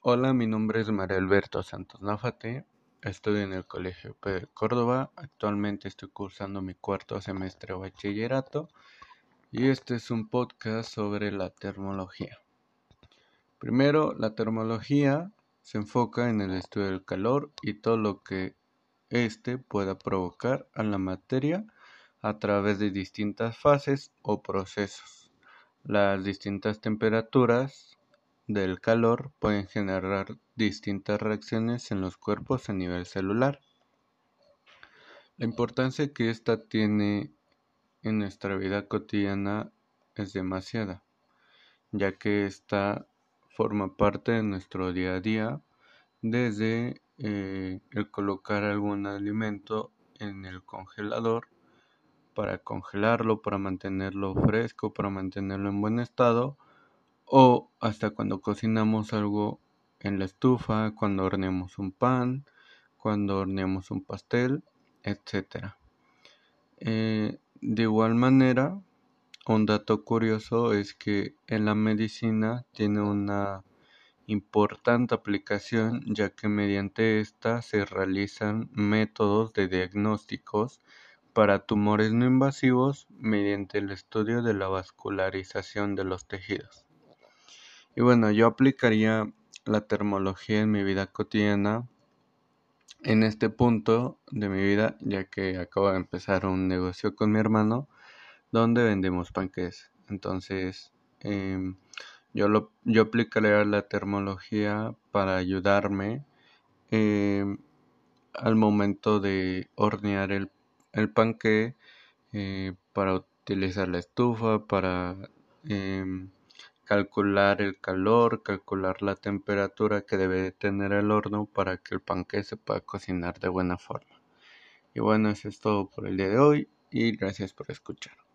Hola, mi nombre es María Alberto Santos Náfate, estudio en el Colegio P de Córdoba, actualmente estoy cursando mi cuarto semestre de bachillerato y este es un podcast sobre la termología. Primero, la termología se enfoca en el estudio del calor y todo lo que éste pueda provocar a la materia a través de distintas fases o procesos. Las distintas temperaturas del calor pueden generar distintas reacciones en los cuerpos a nivel celular. La importancia que ésta tiene en nuestra vida cotidiana es demasiada, ya que ésta forma parte de nuestro día a día desde eh, el colocar algún alimento en el congelador para congelarlo, para mantenerlo fresco, para mantenerlo en buen estado, o hasta cuando cocinamos algo en la estufa, cuando horneamos un pan, cuando horneamos un pastel, etc. Eh, de igual manera, un dato curioso es que en la medicina tiene una importante aplicación ya que mediante esta se realizan métodos de diagnósticos para tumores no invasivos mediante el estudio de la vascularización de los tejidos. Y bueno, yo aplicaría la termología en mi vida cotidiana en este punto de mi vida, ya que acabo de empezar un negocio con mi hermano donde vendemos panques. Entonces, em, yo, lo, yo aplicaría la termología para ayudarme em, al momento de hornear el, el panque, eh, para utilizar la estufa, para em, calcular el calor, calcular la temperatura que debe tener el horno para que el panque se pueda cocinar de buena forma. Y bueno, eso es todo por el día de hoy y gracias por escuchar.